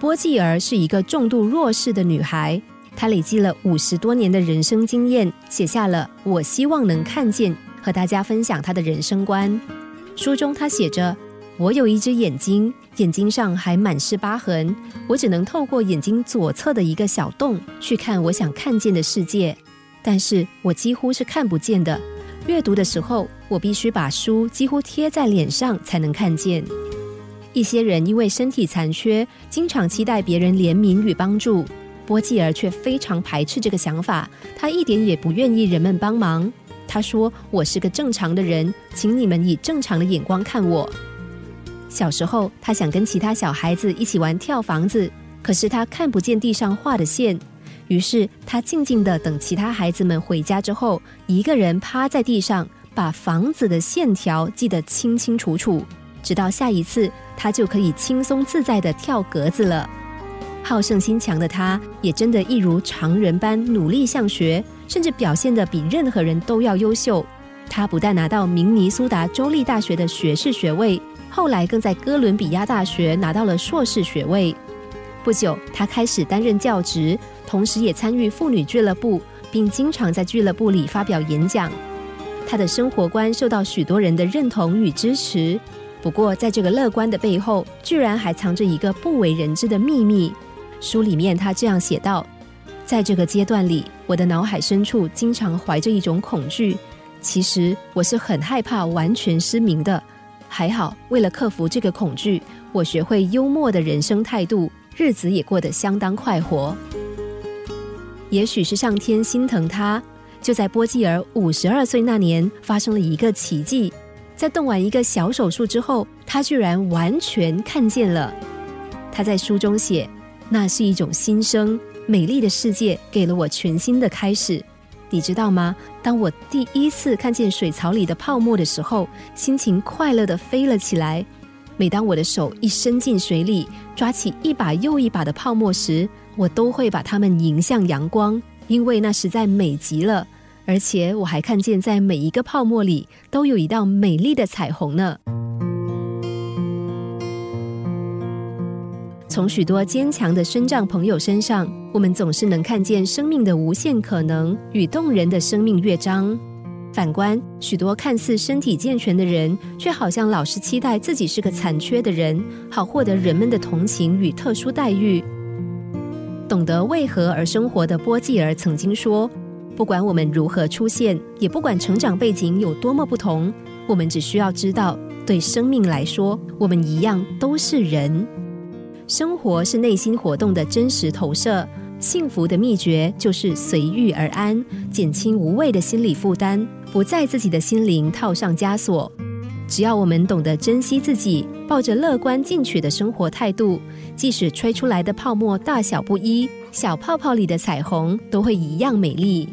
波季儿是一个重度弱势的女孩，她累积了五十多年的人生经验，写下了《我希望能看见》，和大家分享她的人生观。书中她写着：“我有一只眼睛，眼睛上还满是疤痕，我只能透过眼睛左侧的一个小洞去看我想看见的世界，但是我几乎是看不见的。阅读的时候，我必须把书几乎贴在脸上才能看见。”一些人因为身体残缺，经常期待别人怜悯与帮助。波继儿却非常排斥这个想法，他一点也不愿意人们帮忙。他说：“我是个正常的人，请你们以正常的眼光看我。”小时候，他想跟其他小孩子一起玩跳房子，可是他看不见地上画的线，于是他静静的等其他孩子们回家之后，一个人趴在地上，把房子的线条记得清清楚楚。直到下一次，他就可以轻松自在的跳格子了。好胜心强的他，也真的一如常人般努力向学，甚至表现的比任何人都要优秀。他不但拿到明尼苏达州立大学的学士学位，后来更在哥伦比亚大学拿到了硕士学位。不久，他开始担任教职，同时也参与妇女俱乐部，并经常在俱乐部里发表演讲。他的生活观受到许多人的认同与支持。不过，在这个乐观的背后，居然还藏着一个不为人知的秘密。书里面他这样写道：“在这个阶段里，我的脑海深处经常怀着一种恐惧。其实我是很害怕完全失明的。还好，为了克服这个恐惧，我学会幽默的人生态度，日子也过得相当快活。也许是上天心疼他，就在波基尔五十二岁那年，发生了一个奇迹。”在动完一个小手术之后，他居然完全看见了。他在书中写：“那是一种新生，美丽的世界给了我全新的开始。”你知道吗？当我第一次看见水槽里的泡沫的时候，心情快乐的飞了起来。每当我的手一伸进水里，抓起一把又一把的泡沫时，我都会把它们迎向阳光，因为那实在美极了。而且我还看见，在每一个泡沫里都有一道美丽的彩虹呢。从许多坚强的生长朋友身上，我们总是能看见生命的无限可能与动人的生命乐章。反观许多看似身体健全的人，却好像老是期待自己是个残缺的人，好获得人们的同情与特殊待遇。懂得为何而生活的波继儿曾经说。不管我们如何出现，也不管成长背景有多么不同，我们只需要知道，对生命来说，我们一样都是人。生活是内心活动的真实投射，幸福的秘诀就是随遇而安，减轻无谓的心理负担，不在自己的心灵套上枷锁。只要我们懂得珍惜自己，抱着乐观进取的生活态度，即使吹出来的泡沫大小不一，小泡泡里的彩虹都会一样美丽。